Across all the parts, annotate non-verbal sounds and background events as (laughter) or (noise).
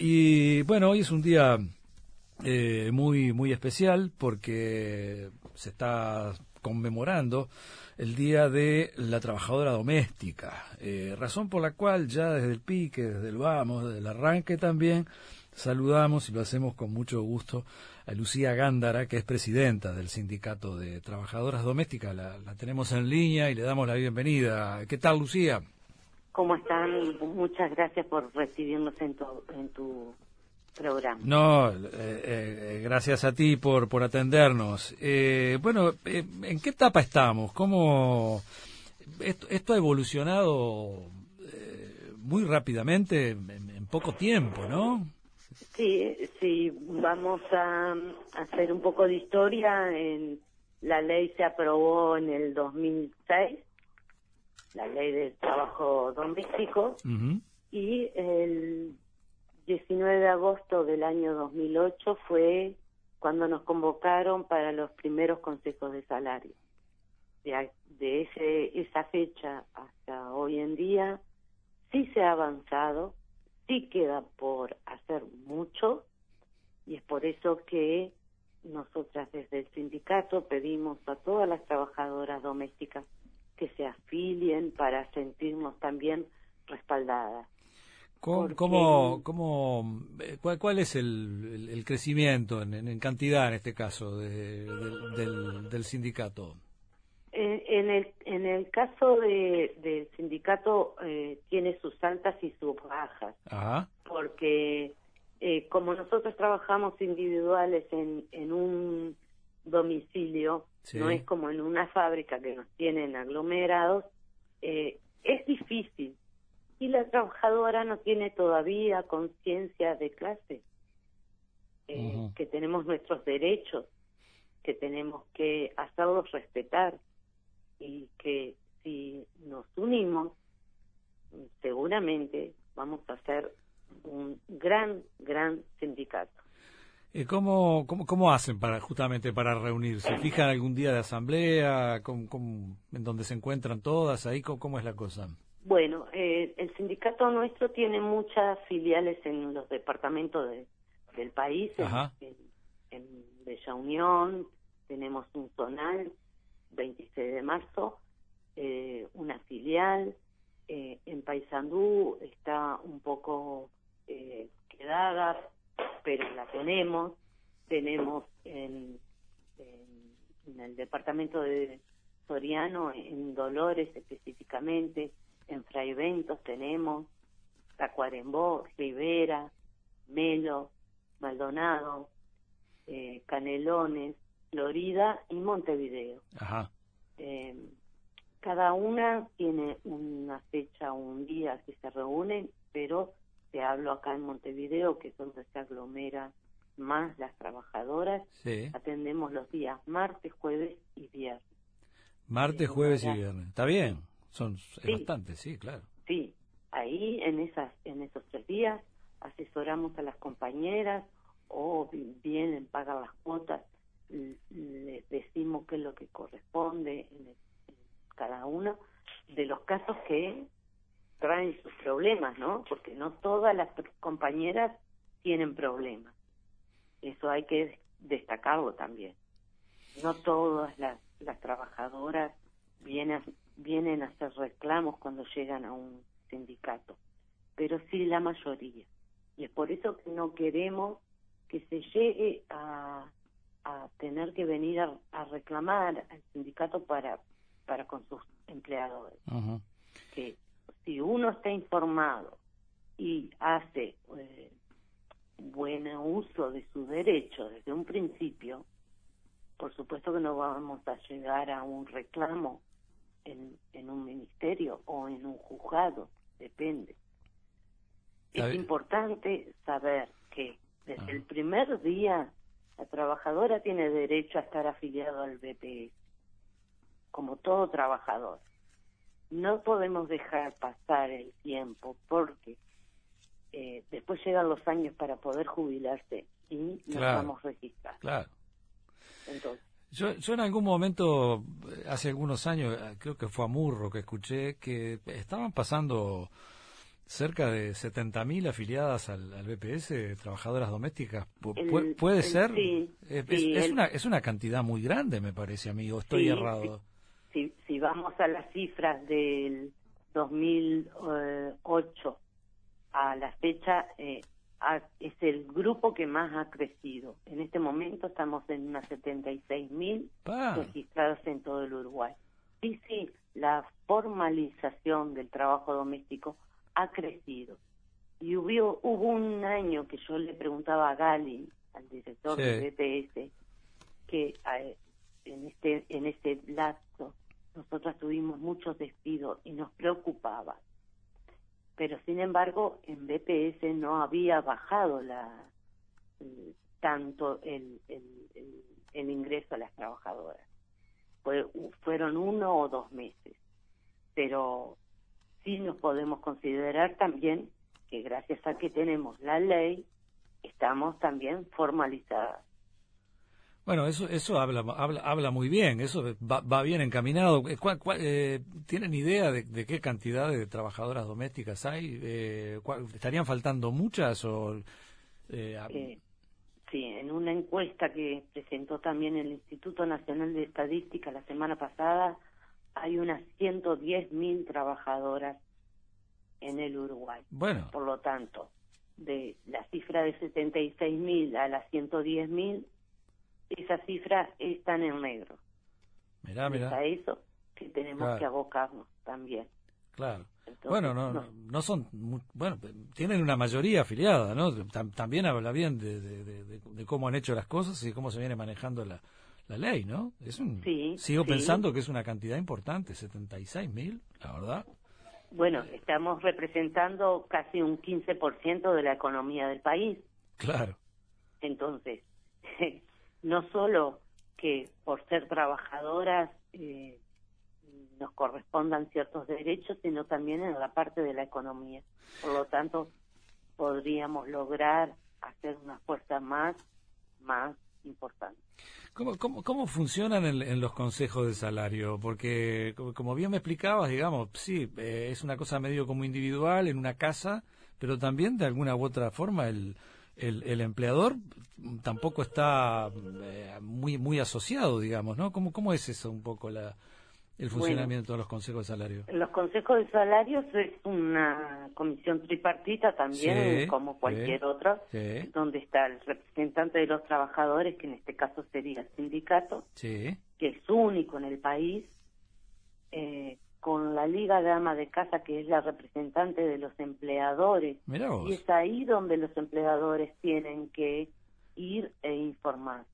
Y bueno, hoy es un día eh, muy, muy especial porque se está conmemorando el Día de la Trabajadora Doméstica, eh, razón por la cual ya desde el pique, desde el vamos, desde el arranque también, saludamos y lo hacemos con mucho gusto a Lucía Gándara, que es presidenta del Sindicato de Trabajadoras Domésticas. La, la tenemos en línea y le damos la bienvenida. ¿Qué tal, Lucía? ¿Cómo están? Muchas gracias por recibirnos en tu, en tu programa. No, eh, eh, gracias a ti por, por atendernos. Eh, bueno, eh, ¿en qué etapa estamos? ¿Cómo esto, esto ha evolucionado eh, muy rápidamente en, en poco tiempo, no? Sí, sí, vamos a hacer un poco de historia. En, la ley se aprobó en el 2006, la ley del trabajo doméstico, y el 19 de agosto del año 2008 fue cuando nos convocaron para los primeros consejos de salario. De, de ese, esa fecha hasta hoy en día sí se ha avanzado, sí queda por hacer mucho y es por eso que nosotras desde el sindicato pedimos a todas las trabajadoras domésticas que se afilien para sentirnos también respaldadas. ¿Cómo, Porque- cómo, cómo, eh, cuál, cuál es el, el- el crecimiento en, cantidad, en este caso, de- del, del- del sindicato? En, en el, en el caso de, del sindicato eh, tiene sus altas y sus bajas, Ajá. porque eh, como nosotros trabajamos individuales en, en un domicilio, Sí. no es como en una fábrica que nos tienen aglomerados, eh, es difícil. Y la trabajadora no tiene todavía conciencia de clase, eh, que tenemos nuestros derechos, que tenemos que hacerlos respetar y que si nos unimos, seguramente vamos a hacer un gran, gran sindicato. Eh, ¿Cómo, cómo, ¿Cómo hacen para justamente para reunirse? ¿Fijan algún día de asamblea? ¿Cómo, cómo- en donde se encuentran todas? ¿Ahí cómo, cómo es la cosa? Bueno, eh, el sindicato nuestro tiene muchas filiales en los departamentos de- del país, en, Ajá. en, en Bella Unión, tenemos un zonal, 26 de marzo, eh, una filial, eh, en Paysandú está un poco eh, quedada, pero la tenemos, tenemos en, en, en el departamento de Soriano, en Dolores específicamente, en Fraiventos tenemos, Tacuarembó, Rivera, Melo, Maldonado, eh, Canelones, Florida y Montevideo. Ajá. Eh, cada una tiene una fecha o un día que se reúnen, pero te hablo acá en Montevideo, que es donde se aglomera más las trabajadoras. Sí. Atendemos los días martes, jueves y viernes. Martes, jueves y viernes. Está bien. Son es Sí. bastante, sí, claro. Sí, ahí en esas en esos tres días asesoramos a las compañeras o vienen, pagan las cuotas, les decimos qué es lo que corresponde en, el- en cada uno de los casos que traen sus problemas, ¿no? Porque no todas las compañeras tienen problemas. Eso hay que destacarlo también. No todas las, las trabajadoras vienen, vienen a hacer reclamos cuando llegan a un sindicato, pero sí la mayoría. Y es por eso que no queremos que se llegue a, a tener que venir a, a reclamar al sindicato para, para con sus empleadores. Ajá. Que si uno está informado y hace eh, buen uso de su derecho desde un principio, por supuesto que no vamos a llegar a un reclamo en, en un ministerio o en un juzgado, depende. Es importante saber que desde el primer día la trabajadora tiene derecho a estar afiliado al BPS, como todo trabajador. No podemos dejar pasar el tiempo porque eh, después llegan los años para poder jubilarse y no Claro. estamos registrados. Claro. Entonces, Yo, yo en algún momento, eh, hace algunos años, eh, creo que fue a Murro que escuché, que estaban pasando cerca de 70.000 afiliadas al, BPS, trabajadoras domésticas. ¿Puede ser? Sí, es, una, es una cantidad muy grande, me parece, amigo. Estoy errado. Si, si vamos a las cifras del 2008 a la fecha, eh, es el grupo que más ha crecido. En este momento estamos en unas 76.000 mil registrados en todo el Uruguay. Sí, sí, la formalización del trabajo doméstico ha crecido. Y hubo, hubo un año que yo le preguntaba a Gali, al director del BPS, que en este en este lapso nosotros tuvimos muchos despidos y nos preocupaba. Pero sin embargo, en BPS no había bajado la tanto el, el, el, ingreso a las trabajadoras. Fue, fueron uno o dos meses. Pero sí nos podemos considerar también que gracias a que tenemos la ley, estamos también formalizadas. Bueno, eso eso habla habla, habla muy bien, eso va, bien encaminado. Eh, eh, ¿Tienen idea de, qué cantidad de trabajadoras domésticas hay? Eh, ¿Estarían faltando muchas o...? sí, en una encuesta que presentó también el Instituto Nacional de Estadística la semana pasada, hay unas 110 mil trabajadoras en el Uruguay. Bueno. Por lo tanto, de la cifra de 76 mil a las 110 mil, esa cifra están en negro. Mirá, mirá. a eso que tenemos que abocarnos también. Claro. bueno, no, no, son, bueno, tienen una mayoría afiliada, ¿no? También habla bien de, de, cómo han hecho las cosas y cómo se viene manejando la, la ley, ¿no? Es un, sigo pensando que es una cantidad importante, 76 mil, la verdad. Bueno, estamos representando casi un 15% de la economía del país. Claro. Entonces, (laughs) no solo que por ser trabajadoras eh, nos correspondan ciertos derechos, sino también en la parte de la economía. Por lo tanto, podríamos lograr hacer una fuerza más, más importante. ¿Cómo, cómo, cómo funcionan en, los consejos de salario? Porque, como bien me explicabas, digamos, sí, eh, es una cosa medio como individual en una casa, pero también de alguna u otra forma el, el, empleador tampoco está eh, muy muy asociado, digamos, ¿no? ¿Cómo, ¿Cómo es eso un poco la, el funcionamiento de los consejos de salario? Los consejos de salarios es una comisión tripartita también, como cualquier otra, donde está el representante de los trabajadores, que en este caso sería el sindicato, que es único en el país, eh, con la Liga de Ama de Casa, que es la representante de los empleadores. Y es ahí donde los empleadores tienen que ir e informarse.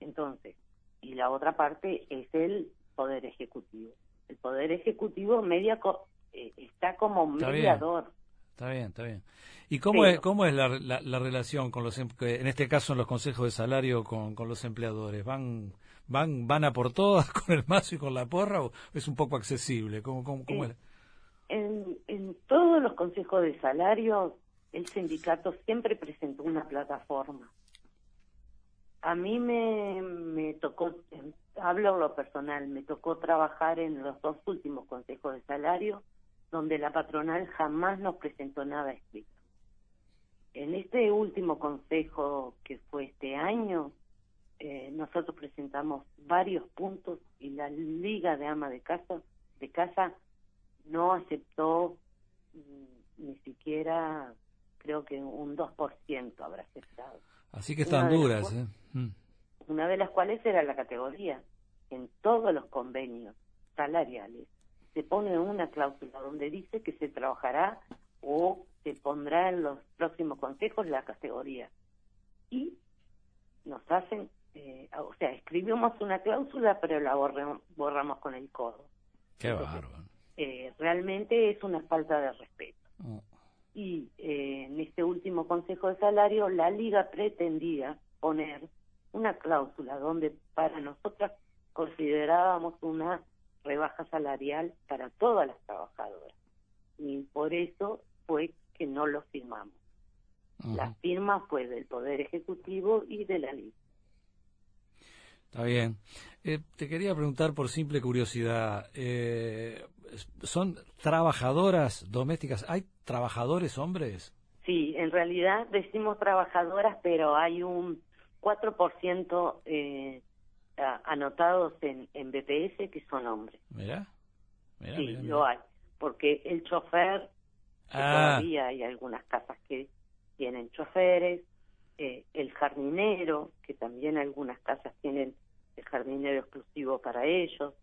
Entonces, y la otra parte es el Poder Ejecutivo. El Poder Ejecutivo media eh, está como mediador. Está bien, está bien. ¿Y cómo es, cómo es la, la, relación con los, em, en este caso en los consejos de salario con, con los empleadores? ¿Van van van a por todas (laughs) con el mazo y con la porra o es un poco accesible? ¿Cómo, cómo, cómo es? En, en todos los consejos de salario el sindicato siempre presentó una plataforma. A mí me, me tocó, hablo lo personal, me tocó trabajar en los dos últimos consejos de salario donde la patronal jamás nos presentó nada escrito. En este último consejo que fue este año, eh, nosotros presentamos varios puntos y la Liga de Ama de Casa, de casa no aceptó mm, ni siquiera, creo que un 2% habrá aceptado. Así que están duras, ¿eh? Mm. Una de las cuales era la categoría. En todos los convenios salariales se pone una cláusula donde dice que se trabajará o se pondrá en los próximos consejos la categoría. Y nos hacen eh, o sea, escribimos una cláusula, pero la borramos con el codo. Qué bárbaro. Eh, realmente es una falta de respeto. Mm. Y eh, en este último Consejo de Salario, la Liga pretendía poner una cláusula donde para nosotras considerábamos una rebaja salarial para todas las trabajadoras. Y por eso fue que no lo firmamos. La firma fue del Poder Ejecutivo y de la Liga. Está bien. Eh, te quería preguntar por simple curiosidad, eh, son trabajadoras domésticas. ¿Hay trabajadores hombres? Sí, en realidad decimos trabajadoras, pero hay un 4% eh, anotados en, en BPS que son hombres. Mira. sí, lo hay. Porque el chofer, ah. todavía hay algunas casas que tienen choferes, eh, el jardinero, que también algunas casas tienen el jardinero exclusivo para ellos,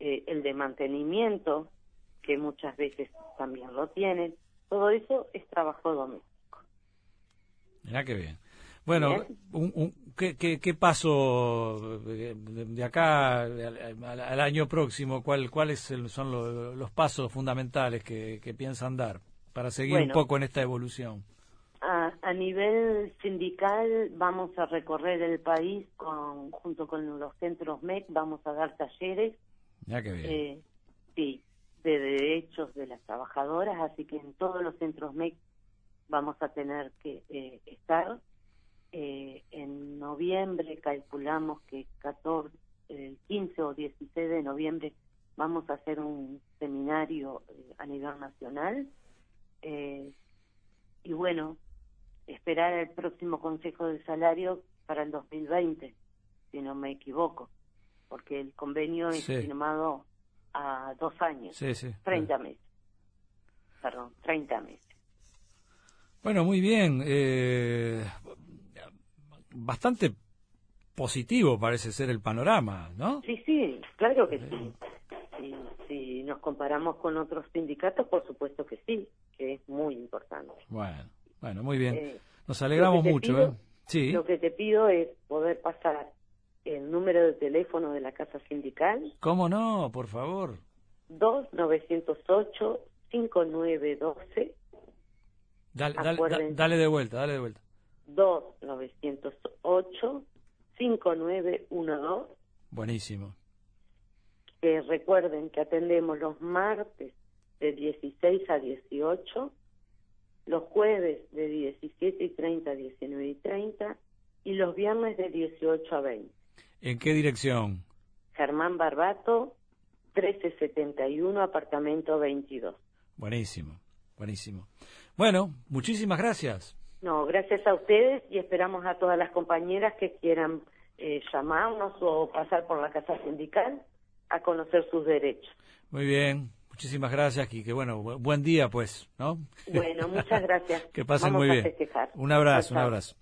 eh, el de mantenimiento, que muchas veces también lo tienen, todo eso es trabajo doméstico. Mira qué bien. Bueno, un, ¿qué, qué, paso de, acá al, año próximo? ¿Cuál, ¿Cuáles son los, pasos fundamentales que, piensan dar para seguir un poco en esta evolución? A, nivel sindical vamos a recorrer el país con, junto con los centros MEC, vamos a dar talleres. Ya que bien. Eh, sí, de derechos de las trabajadoras, así que en todos los centros MEC vamos a tener que eh, estar. Eh, en noviembre calculamos que 14, el 15 o 16 de noviembre vamos a hacer un seminario eh, a nivel nacional. y bueno, esperar el próximo Consejo de Salario para el 2020, si no me equivoco, porque el convenio es firmado a dos años, sí, sí, 30 meses. Perdón, 30 meses. Bueno, muy bien. Eh, bastante positivo parece ser el panorama, ¿no? Sí, sí, claro que sí. Si, nos comparamos con otros sindicatos, por supuesto que sí, que es muy importante. Bueno, bueno, muy bien. Eh, Nos alegramos mucho. ¿eh? Sí. Lo que te pido es poder pasar el número de teléfono de la Casa Sindical. ¿Cómo no? Por favor. 2-908-5912. Dale, dale, dale de vuelta, dale de vuelta. 2-908-5912. Buenísimo. Que recuerden que atendemos los martes de 16 a 18, los jueves de 17 y 30 a 19 y 30 y los viernes de 18 a 20. ¿En qué dirección? Germán Barbato, 1371, apartamento 22. Buenísimo, buenísimo. Bueno, muchísimas gracias. No, gracias a ustedes y esperamos a todas las compañeras que quieran eh, llamarnos o pasar por la casa sindical a conocer sus derechos. Muy bien, muchísimas gracias y que bueno, buen día pues, ¿no? Bueno, muchas gracias. (laughs) que pasen muy bien. Un abrazo, un abrazo.